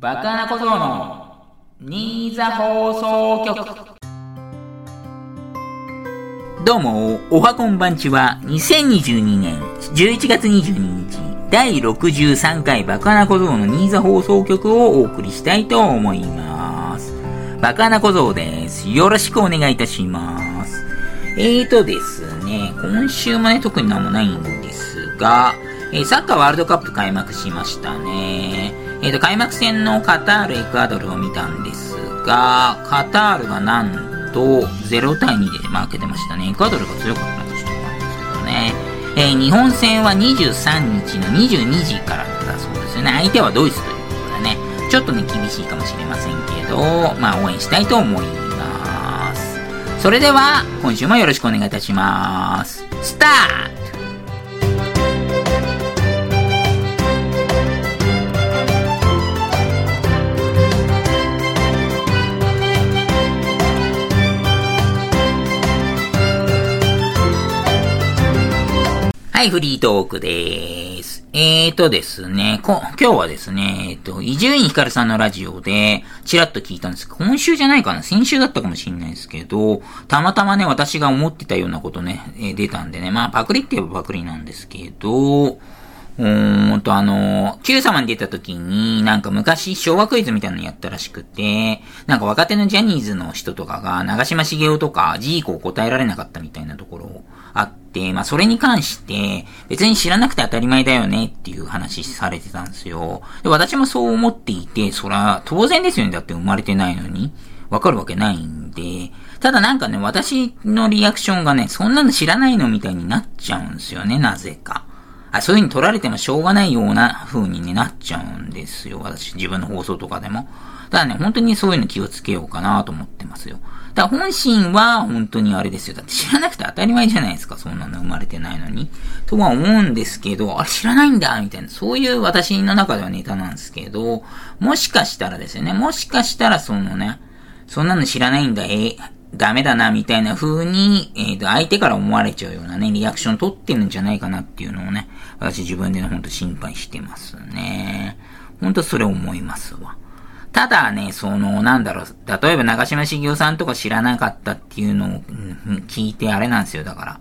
バカな小僧の新座放送局どうも、おはこんばんちは、2022年11月22日、第63回バカな小僧の新座放送局をお送りしたいと思います。バカな小僧です。よろしくお願いいたします。えーとですね、今週もね、特になんもないんですが、え、サッカーワールドカップ開幕しましたね。えっ、ー、と、開幕戦のカタール、エクアドルを見たんですが、カタールがなんと0対2で負けてましたね。エクアドルが強かったんでちょっと思うんですけどね。えー、日本戦は23日の22時からだそうですよね。相手はドイツということでね、ちょっとね、厳しいかもしれませんけど、まあ、応援したいと思います。それでは、今週もよろしくお願いいたします。スターはい、フリートークでーす。えーとですね、こ、今日はですね、えっと、伊集院光さんのラジオで、ちらっと聞いたんですけど今週じゃないかな先週だったかもしれないですけど、たまたまね、私が思ってたようなことね、えー、出たんでね、まあ、パクリって言えばパクリなんですけど、うーんと、あの、Q 様に出た時に、なんか昔昭和クイズみたいなのやったらしくて、なんか若手のジャニーズの人とかが、長島茂雄とかジーコを答えられなかったみたいなところあって、まあそれに関して、別に知らなくて当たり前だよねっていう話されてたんですよ。で、私もそう思っていて、そら、当然ですよね。だって生まれてないのに。わかるわけないんで、ただなんかね、私のリアクションがね、そんなの知らないのみたいになっちゃうんですよね、なぜか。あ、そういう風に取られてもしょうがないような風に、ね、なっちゃうんですよ。私、自分の放送とかでも。ただね、本当にそういうの気をつけようかなと思ってますよ。だ本心は本当にあれですよ。だって知らなくて当たり前じゃないですか。そんなの生まれてないのに。とは思うんですけど、あれ知らないんだみたいな。そういう私の中ではネタなんですけど、もしかしたらですよね。もしかしたらそのね、そんなの知らないんだ、えダメだな、みたいな風に、えっ、ー、と、相手から思われちゃうようなね、リアクション取ってるんじゃないかなっていうのをね、私自分でね、ほんと心配してますね。ほんとそれ思いますわ。ただね、その、なんだろう、例えば長島茂雄さんとか知らなかったっていうのを、聞いてあれなんですよ、だから。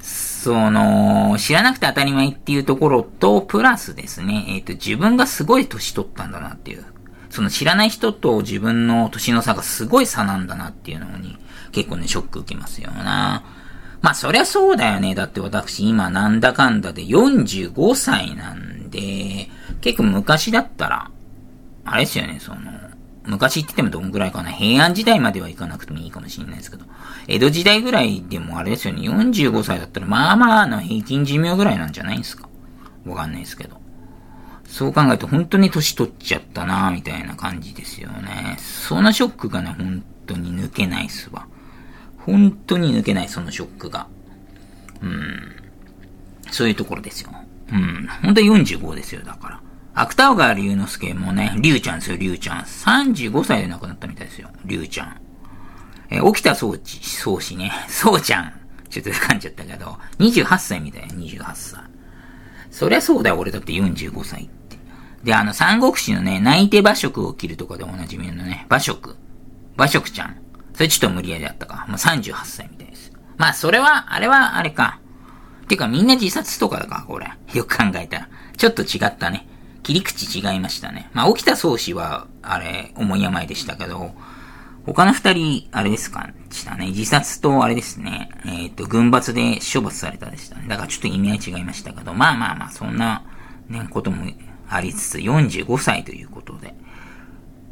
その、知らなくて当たり前っていうところと、プラスですね、えっ、ー、と、自分がすごい年取ったんだなっていう。その知らない人と自分の年の差がすごい差なんだなっていうのに、結構ね、ショック受けますよな。まあ、そりゃそうだよね。だって私今なんだかんだで45歳なんで、結構昔だったら、あれですよね、その、昔って言ってもどんぐらいかな。平安時代までは行かなくてもいいかもしれないですけど、江戸時代ぐらいでもあれですよね、45歳だったらまあまあの平均寿命ぐらいなんじゃないですか。わかんないですけど。そう考えると本当に年取っちゃったなみたいな感じですよね。そのショックがね、本当に抜けないっすわ。本当に抜けない、そのショックが。うん。そういうところですよ。うん。本当に45ですよ、だから。芥川龍之介もね、龍ちゃんですよ、龍ちゃん。35歳で亡くなったみたいですよ、龍ちゃん。え起きた装置、装置ね、そうちゃん。ちょっと噛んじゃったけど、28歳みたいな、28歳。そりゃそうだよ、俺だって45歳って。で、あの、三国志のね、泣いて馬食を切るとかでおなじみのね、馬食。馬食ちゃん。それちょっと無理やりだったか。まあ、38歳みたいです。まあ、それは、あれは、あれか。てか、みんな自殺とかだか、これ。よく考えたら。ちょっと違ったね。切り口違いましたね。まあ、起きた宗師は、あれ、重い病でしたけど、他の二人、あれですか、したね。自殺と、あれですね。えっ、ー、と、軍罰で処罰されたでしたね。だからちょっと意味合い違いましたけど、まあまあまあ、そんな、ね、こともありつつ、45歳ということで。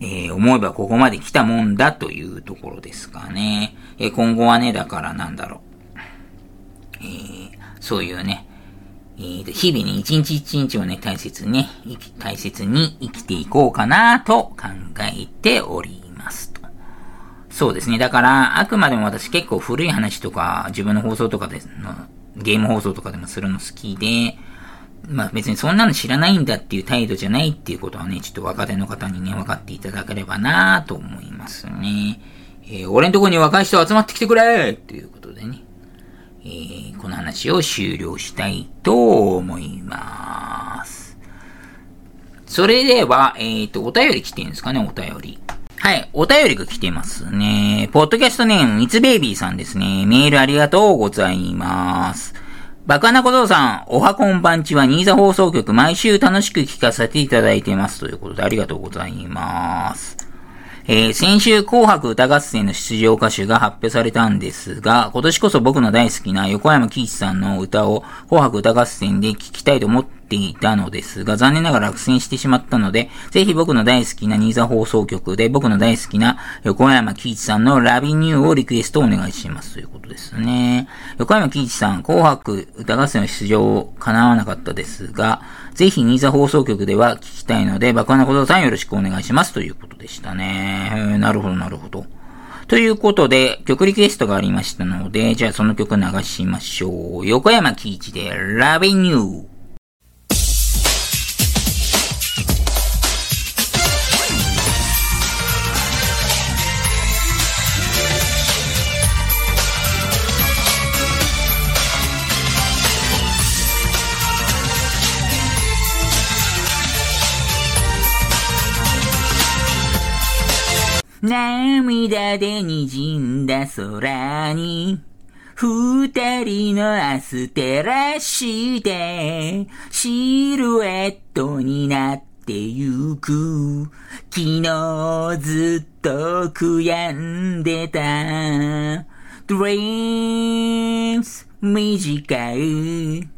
えー、思えばここまで来たもんだというところですかね。えー、今後はね、だからなんだろう。えー、そういうね、えー、日々ね、一日一日をね、大切にね、大切に生きていこうかなと考えておりますと。そうですね。だから、あくまでも私結構古い話とか、自分の放送とかでの、ゲーム放送とかでもするの好きで、まあ別にそんなの知らないんだっていう態度じゃないっていうことはね、ちょっと若手の方にね、分かっていただければなと思いますね。えー、俺んとこに若い人集まってきてくれっていうことでね、えー、この話を終了したいと思います。それでは、えっ、ー、と、お便り来てるんですかね、お便り。はい、お便りが来てますね。ポッドキャストネーム、みつベイビーさんですね。メールありがとうございます。バカな小僧さん、おはこんばんちは、新座放送局、毎週楽しく聞かせていただいてます。ということで、ありがとうございます。えー、先週紅白歌合戦の出場歌手が発表されたんですが、今年こそ僕の大好きな横山喜一さんの歌を紅白歌合戦で聴きたいと思っていたのですが、残念ながら落選してしまったので、ぜひ僕の大好きな新座放送局で僕の大好きな横山喜一さんのラビニューをリクエストお願いしますということですね。横山喜一さん、紅白歌合戦の出場叶わなかったですが、ぜひ、新座放送局では聞きたいので、爆破なことさんよろしくお願いしますということでしたね。なるほど、なるほど。ということで、曲リクエストがありましたので、じゃあその曲流しましょう。横山喜一で、ラビニュー。涙で滲んだ空に、二人の明日照らして、シルエットになってゆく。昨日ずっと悔やんでた。Dreams 短い。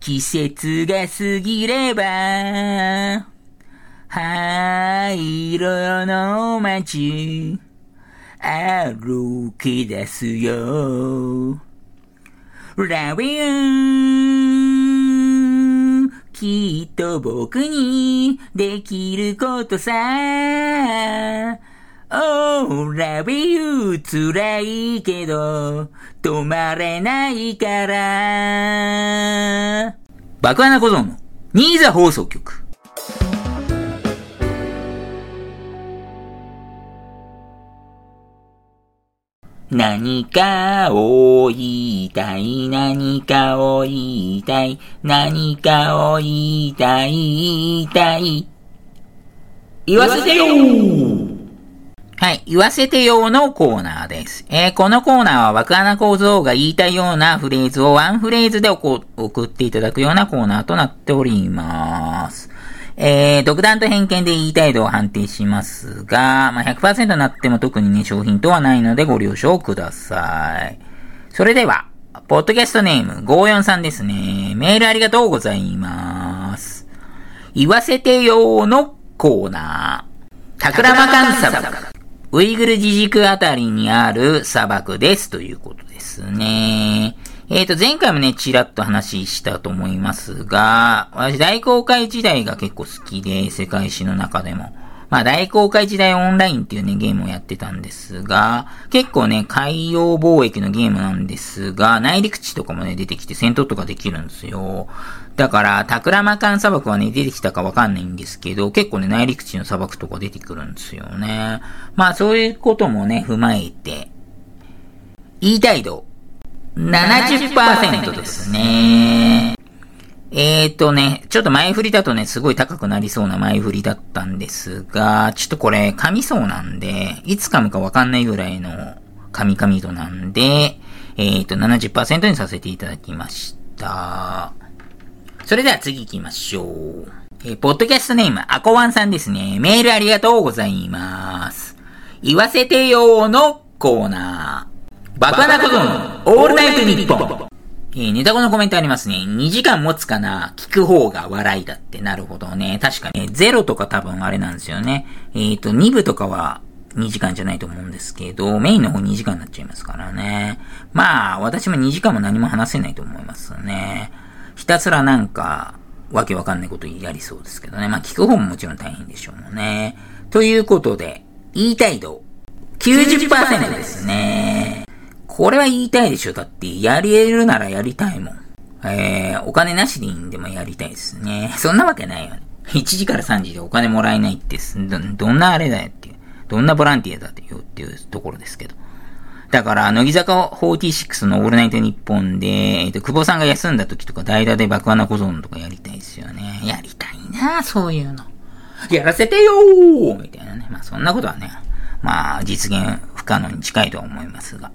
季節が過ぎれば、灰色の街、歩き出すよ。ラビューきっと僕にできることさ。Oh, love you 辛いけど止まれないから。爆穴小僧のニーザ放送局。何かを言いたい、何かを言いたい、何かを言いたい、言いたい。言わせてよはい、言わせてよのコーナーです。えー、このコーナーは若穴構造が言いたいようなフレーズをワンフレーズで送っていただくようなコーナーとなっております。えー、独断と偏見で言いたい度を判定しますが、まあ、100%になっても特にね、商品とはないのでご了承ください。それでは、ポッドキャストネーム54さんですね。メールありがとうございます。言わせてよーのコーナー。タクラマカン砂漠。ウイグル自治区あたりにある砂漠ですということですね。えっ、ー、と、前回もね、ちらっと話したと思いますが、私大公開時代が結構好きで、世界史の中でも。まあ、大公開時代オンラインっていうね、ゲームをやってたんですが、結構ね、海洋貿易のゲームなんですが、内陸地とかもね、出てきて戦闘とかできるんですよ。だから、タクラマカン砂漠はね、出てきたかわかんないんですけど、結構ね、内陸地の砂漠とか出てくるんですよね。まあ、そういうこともね、踏まえて、言いたい度、70%ですね。えーとね、ちょっと前振りだとね、すごい高くなりそうな前振りだったんですが、ちょっとこれ噛みそうなんで、いつ噛むかわかんないぐらいの噛み噛み度なんで、えーと70%にさせていただきました。それでは次行きましょう。えー、ポッドキャストネーム、アコワンさんですね。メールありがとうございます。言わせてよーのコーナー。バカなことのオールナイトニッポン。えー、ネタ後のコメントありますね。2時間持つかな？聞く方が笑いだって。なるほどね。確かに、ゼロとか多分あれなんですよね。えっ、ー、と、2部とかは2時間じゃないと思うんですけど、メインの方2時間になっちゃいますからね。まあ、私も2時間も何も話せないと思いますね。ひたすらなんか、わけわかんないことやりそうですけどね。まあ、聞く方ももちろん大変でしょうもんね。ということで、言いたい度90%ですね。これは言いたいでしょ。だって、やり得るならやりたいもん。えー、お金なしでいいんでもやりたいですね。そんなわけないよね。1時から3時でお金もらえないってど、どんなあれだよっていう。どんなボランティアだってよっていうところですけど。だから、乃木坂46のオールナイトニッポンで、えっ、ー、と、久保さんが休んだ時とか代打で爆穴小僧とかやりたいですよね。やりたいな、そういうの。やらせてよーみたいなね。まあそんなことはね、まあ実現不可能に近いとは思いますが。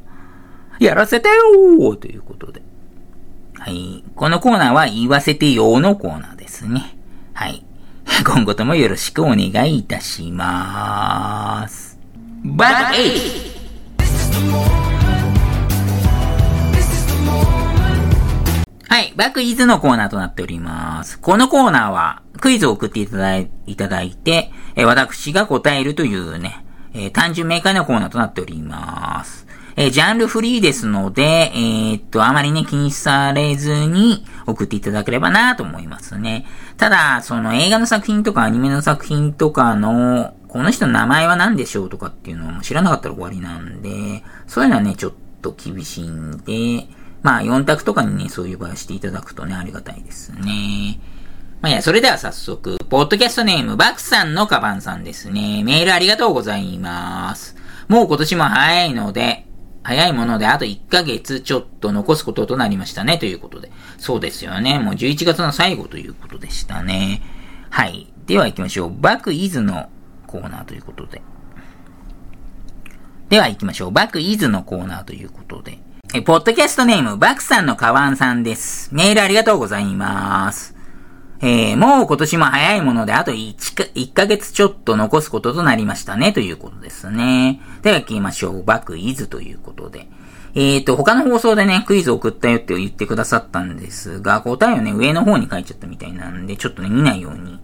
やらせてよということで。はい。このコーナーは言わせてよーのコーナーですね。はい。今後ともよろしくお願いいたしまーす。バッエイはい。バックイズのコーナーとなっております。このコーナーは、クイズを送っていただいいただいて、え私が答えるというね、えー、単純明快なコーナーとなっております。えー、ジャンルフリーですので、えー、っと、あまりね、気にされずに送っていただければなと思いますね。ただ、その映画の作品とかアニメの作品とかの、この人の名前は何でしょうとかっていうのも知らなかったら終わりなんで、そういうのはね、ちょっと厳しいんで、まあ、4択とかにね、そういう場合していただくとね、ありがたいですね。まあ、いや、それでは早速、ポッドキャストネーム、バクさんのカバンさんですね。メールありがとうございます。もう今年も早いので、早いものであと1ヶ月ちょっと残すこととなりましたね、ということで。そうですよね。もう11月の最後ということでしたね。はい。では行きましょう。バクイズのコーナーということで。では行きましょう。バクイズのコーナーということで。え、ポッドキャストネーム、バクさんのカワンさんです。メールありがとうございます。えー、もう今年も早いものであと 1, か1ヶ月ちょっと残すこととなりましたね、ということですね。では行きましょう。バクイズということで。えーと、他の放送でね、クイズ送ったよって言ってくださったんですが、答えをね、上の方に書いちゃったみたいなんで、ちょっとね、見ないように、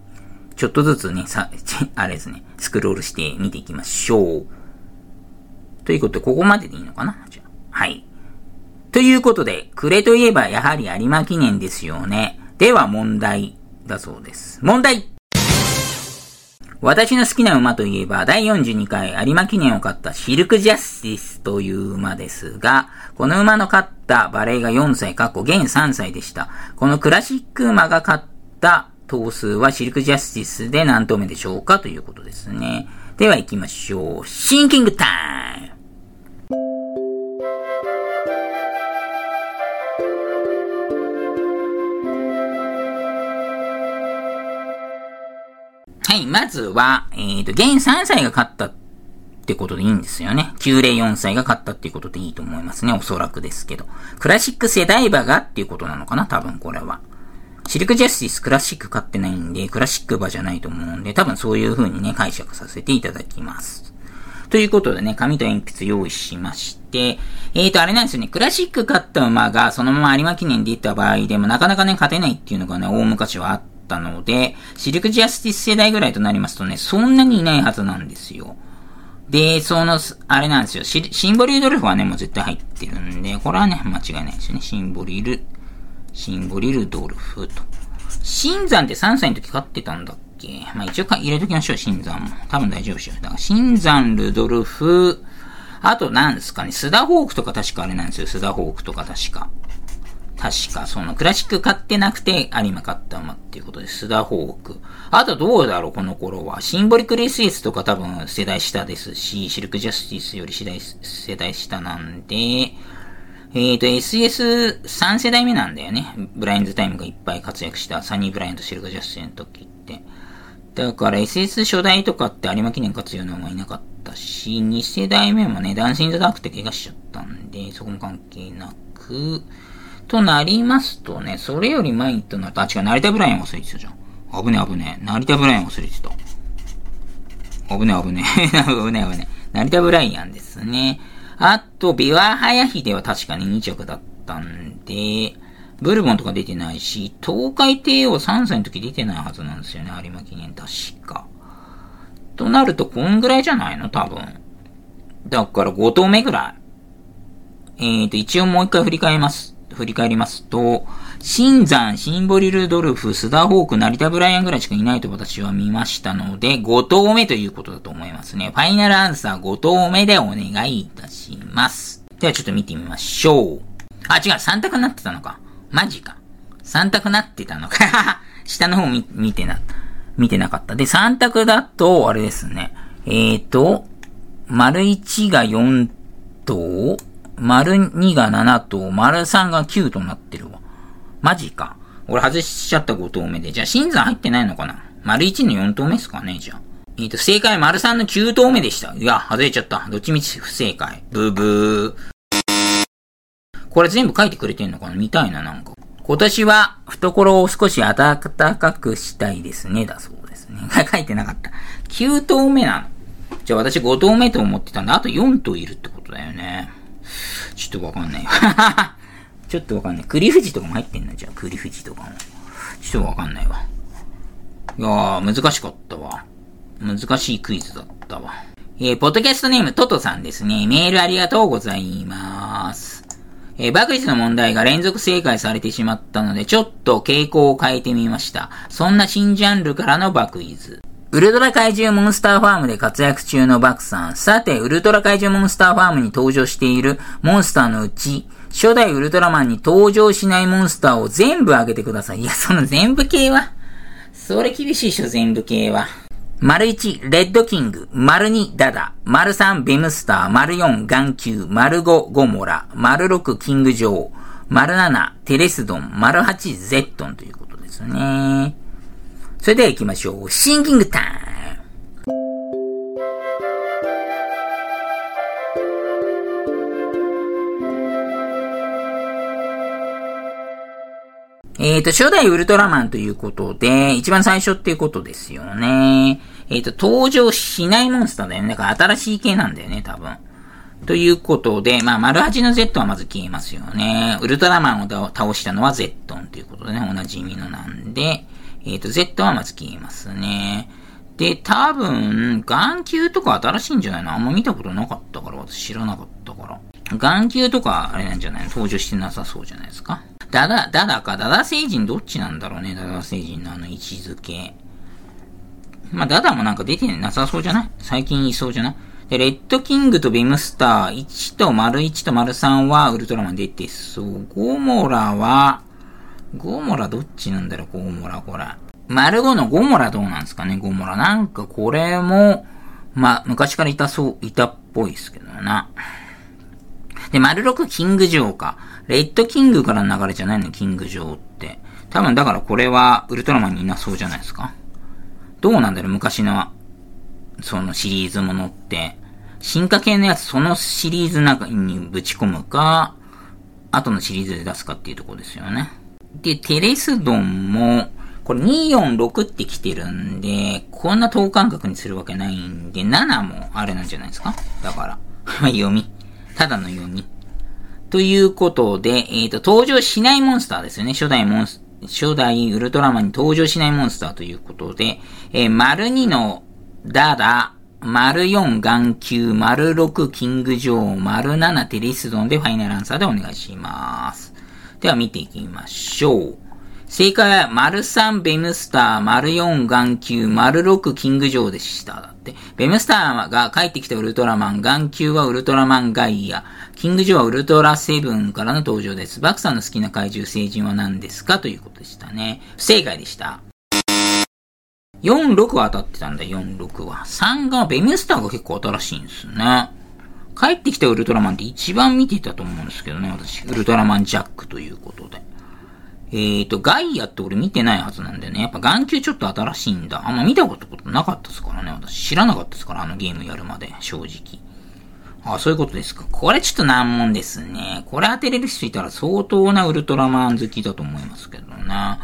ちょっとずつね、さ、あれですね、スクロールして見ていきましょう。ということで、ここまででいいのかな？じゃあ。はい。ということで、暮れといえばやはり有馬記念ですよね。では問題。だそうです。問題私の好きな馬といえば、第42回有馬記念を勝ったシルクジャスティスという馬ですが、この馬の勝ったバレーが4歳、過去現3歳でした。このクラシック馬が勝った頭数はシルクジャスティスで何頭目でしょうかということですね。では行きましょう。シンキングタイムはい、まずは、えっ、ー、と、現3歳が勝ったってことでいいんですよね。904歳が勝ったっていうことでいいと思いますね。おそらくですけど。クラシック世代馬がっていうことなのかな多分これは。シルクジャスティスクラシック勝ってないんで、クラシック馬じゃないと思うんで、多分そういう風にね、解釈させていただきます。ということでね、紙と鉛筆用意しまして、えーと、あれなんですよね、クラシック勝った馬がそのまま有馬記念で行った場合でもなかなかね、勝てないっていうのがね、大昔はあってったので、シルクジャスティス世代ぐらいとなりますとね、そんなにいないはずなんですよ。で、その、あれなんですよ。シンボリルドルフはね、もう絶対入ってるんで、これはね、間違いないですよね。シンボリル、シンボリルドルフと。新山って3歳の時勝ってたんだっけ？まあ一応入れときましょう、新山も。多分大丈夫ですよ。だから、新山、ルドルフ、あと何ですかね、スダホークとか確かあれなんですよ。スダホークとか確か。確か、その、クラシック買ってなくて、有馬買った馬っていうことで、スダホーク。あとどうだろう、この頃は。シンボリクレスイスとか多分世代下ですし、シルクジャスティスより世代世代下なんで、えっ、ー、と、SS3 世代目なんだよね。ブラインズタイムがいっぱい活躍したサニー・ブラインとシルクジャスティスの時って。だから SS 初代とかって有馬記念勝つような馬いなかったし、2世代目もね、ダンシング・ザ・ダークって怪我しちゃったんで、そこも関係なく、となりますとね、それより前となると、あ、違う、成田ブライアン忘れてたじゃん。危ね危ね成田ブライアン忘れてた。危ね危ね 危ね危ね成田ブライアンですね。あと、ビワハヤヒデは確かに2着だったんで、ブルボンとか出てないし、東海帝王3歳の時出てないはずなんですよね、有馬記念確か。となると、こんぐらいじゃないの？多分。だから5頭目ぐらい。えーと、一応もう一回振り返ります。振り返りますと、新山、シンボリルドルフ、スダホーク、成田ブライアンぐらいしかいないと私は見ましたので、5投目ということだと思いますね。ファイナルアンサー5投目でお願いいたします。ではちょっと見てみましょう。あ、違う、3択になってたのか。マジか。3択なってたのか。下の方見、見てな、見てなかった。で、3択だと、あれですね。えーと、丸1が4頭丸2が7と、丸3が9となってるわ。マジか。俺外しちゃった5投目で。じゃあ、新山入ってないのかな丸1の4投目ですかね、じゃあ。えっ、ー、と、正解丸3の9投目でした。いや、外れちゃった。どっちみち不正解。ブーブー。これ全部書いてくれてんのかな？見たいな、なんか。今年は懐を少し暖かくしたいですね、だそうですね。書いてなかった。9投目なの。じゃあ私5投目と思ってたんだ。あと4投いるってことだよね。ちょっとわかんない。ちょっとわかんない。栗富士とかも入ってんのじゃあ、栗富士とかも。ちょっとわかんないわ。いやー、難しかったわ。難しいクイズだったわ。えー、ポッドキャストネームトトさんですね。メールありがとうございます。えー、バクイズの問題が連続正解されてしまったので、ちょっと傾向を変えてみました。そんな新ジャンルからのバクイズ。ウルトラ怪獣モンスターファームで活躍中のバクさん。さて、ウルトラ怪獣モンスターファームに登場しているモンスターのうち、初代ウルトラマンに登場しないモンスターを全部上げてください。いや、その全部系は、それ厳しいっしょ、全部系は。丸1、レッドキング。丸2、ダダ。丸3、ベムスター。丸4、眼球。丸5、ゴモラ。丸6、キングジョー。丸7、テレスドン。丸8、ゼットンということですね。それでは行きましょう。シンキングタイムえっ、ー、と、初代ウルトラマンということで、一番最初っていうことですよね。えっ、ー、と、登場しないモンスターだよね。だから新しい系なんだよね、多分。ということで、まあ、丸八の Z はまず消えますよね。ウルトラマンを倒したのは Z ということでね、おなじみのなんで、えっ、ー、と、Z はまず消えますね。で、多分、眼球とか新しいんじゃないの？あんま見たことなかったから、私知らなかったから。眼球とか、あれなんじゃないの？登場してなさそうじゃないですか？ダダ、ダダか、ダダ星人どっちなんだろうね、ダダ星人のあの位置づけ。まあ、ダダもなんか出てなさそうじゃない？最近いそうじゃない？で、レッドキングとビムスター、1と丸1と丸3はウルトラマン出てそう。ゴモラは、ゴモラどっちなんだろう、ゴモラ、これ。丸5のゴモラどうなんですかね、ゴモラ。なんかこれも、まあ、昔からいたそう、いたっぽいですけどな。で、丸6キングジョーか。レッドキングからの流れじゃないの、キングジョーって。多分だからこれはウルトラマンにいなそうじゃないですか。どうなんだろう、昔の、そのシリーズものって。進化系のやつ、そのシリーズ中にぶち込むか、後のシリーズで出すかっていうところですよね。で、テレスドンも、これ246って来てるんで、こんな等間隔にするわけないんで、7もあれなんじゃないですか？だから。読み。ただの読み。ということで、えっ、ー、と、登場しないモンスターですよね。初代モンス、初代ウルトラマンに登場しないモンスターということで、えー、丸2のダダ、丸4眼球、丸6キングジョー、丸7テリスドンでファイナルアンサーでお願いします。では見ていきましょう。正解は、丸3ベムスター、丸4眼球、丸6キングジョーでした。だって。ベムスターが帰ってきたウルトラマン、眼球はウルトラマンガイア、キングジョーはウルトラセブンからの登場です。バクさんの好きな怪獣星人は何ですか？ということでしたね。不正解でした。4、6は当たってたんだ、4、6は。3が、ベムスターが結構新しいんですね。帰ってきたウルトラマンって一番見てたと思うんですけどね、私。ウルトラマンジャックということで。えーと、ガイアって俺見てないはずなんだよね。やっぱ眼球ちょっと新しいんだ。あんま見たことなかったですからね。私知らなかったですから、あのゲームやるまで、正直。あ、そういうことですか。これちょっと難問ですね。これ当てれる人いたら相当なウルトラマン好きだと思いますけどな。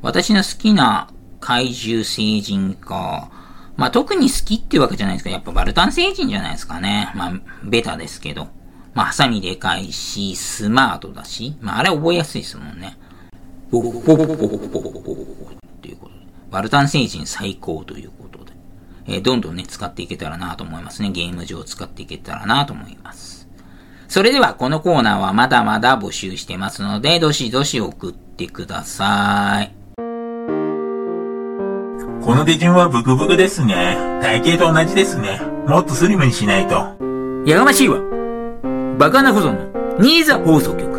私の好きな怪獣星人か。まあ、特に好きっていうわけじゃないですか。やっぱバルタン星人じゃないですかね。まあ、ベタですけど。まあ、ハサミでかいし、スマートだし。まあ、あれ覚えやすいですもんね。ポッポッポッポッポッポッっていうことで、バルタン星人最高ということで、えー、どんどんね、使っていけたらなと思いますね。ゲーム上使っていけたらなと思います。それでは、このコーナーはまだまだ募集してますので、どしどし送ってください。この手順はブクブクですね。体型と同じですね。もっとスリムにしないと。やがましいわ。バカな保存のニーザ放送局。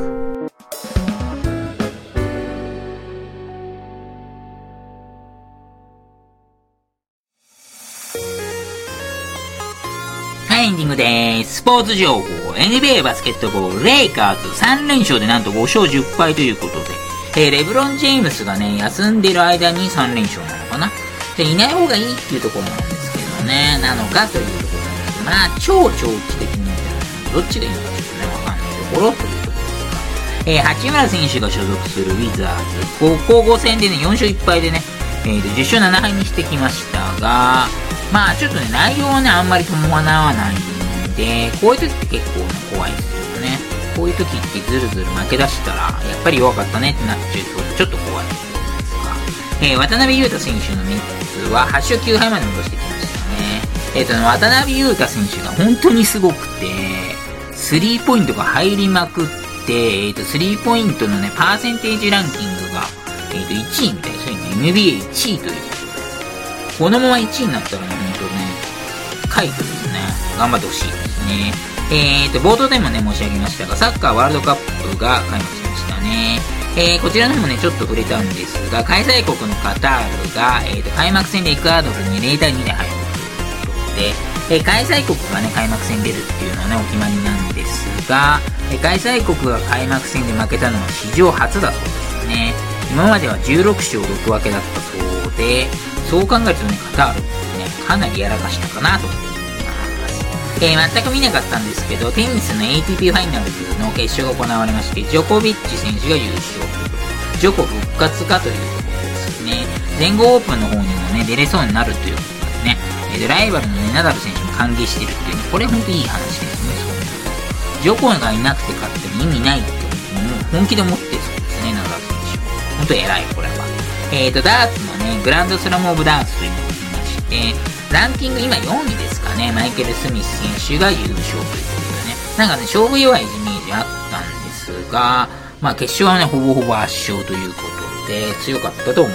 ポーツ情報、NBA バスケットボール、レイカーズ3連勝でなんと5勝10敗ということで、えー、レブロン・ジェームスがね、休んでる間に3連勝なのかな。で、いない方がいいっていうところなんですけどね、なのかというところなんです。けど、まあ、超長期的に見てどっちがいいのかちょっとね、わかんないところというところですが、えー、八村選手が所属するウィザーズ、高校戦でね、4勝1敗でね、えー、10勝7敗にしてきましたが、まあ、ちょっとね、内容はね、あんまり伴わないんで、こういう時って結構、怖いですよね。こういう時ってずるずる負け出したら、やっぱり弱かったねってなっちゃうと、ちょっと怖いですが、えー、渡辺裕太選手のネッツは8勝9敗まで戻してきましたね。えっ、ー、と、渡辺裕太選手が本当にすごくて、スリーポイントが入りまくって、えっ、ー、と、スリーポイントのね、パーセンテージランキングが、えっ、と、1位みたいですよ、今、NBA1 位というこ。のまま1位になったらね、本当ね、快挙ですね。頑張ってほしいですね。えっ、と、冒頭でもね、申し上げましたが、サッカーワールドカップが開幕しましたね。えー、こちらの方もね、ちょっと触れたんですが、開催国のカタールが、えーと、開幕戦でエクアドルに0対2で敗北ということで、えー、開催国がね、開幕戦出るっていうのはね、お決まりなんですが、え、開催国が開幕戦で負けたのは史上初だそうですね。今までは16勝6分けだったそうで、そう考えるとね、カタールってね、かなりやらかしたかなと。えー、全く見なかったんですけど、テニスの ATP ファイナルズの決勝が行われまして、ジョコビッチ選手が優勝、ジョコ復活かというところですね。全豪オープンの方にもね、出れそうになるということですね。えー、ライバルのね、ナダル選手も歓迎してるっていうね、これほんといい話ですね、そうジョコがいなくて勝っても意味ないってもう本気で思ってそうですね、ナダル選手は。ほんと偉い、これは。えっ、ー、と、ダーツのね、グランドスラムオブダーツというのがありまして、ランキング今4位ですね、マイケル・スミス選手が優勝ということでね。なんかね、勝負弱いイメージあったんですが、まあ決勝はね、ほぼほぼ圧勝ということで、強かったと思い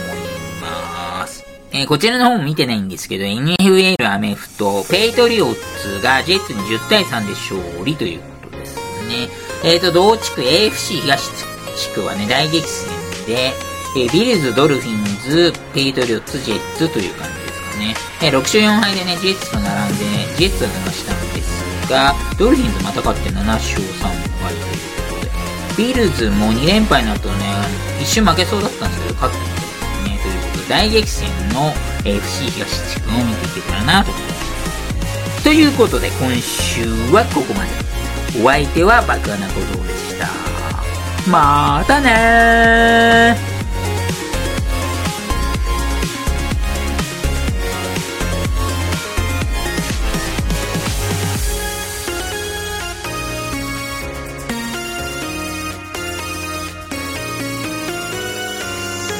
ます。えー、こちらの方も見てないんですけど、NFL アメフト、ペイトリオッツがジェッツに10対3で勝利ということですね。えっ、ー、と、同地区 AFC 東地区はね、大激戦で、えー、ビルズ、ドルフィンズ、ペイトリオッツ、ジェッツという感じね。え6勝4敗でね、ジェッツと並んで、ね、ジェッツは抜かしたんですが、ドルフィンズまた勝って7勝3敗ということで、ビルズも2連敗の後ね、一瞬負けそうだったんですけど、勝ってみたいですね。ということで、大激戦の FC 東地区を見ていけたらなと思います。ということで、今週はここまで。お相手は爆穴小僧でした。またねー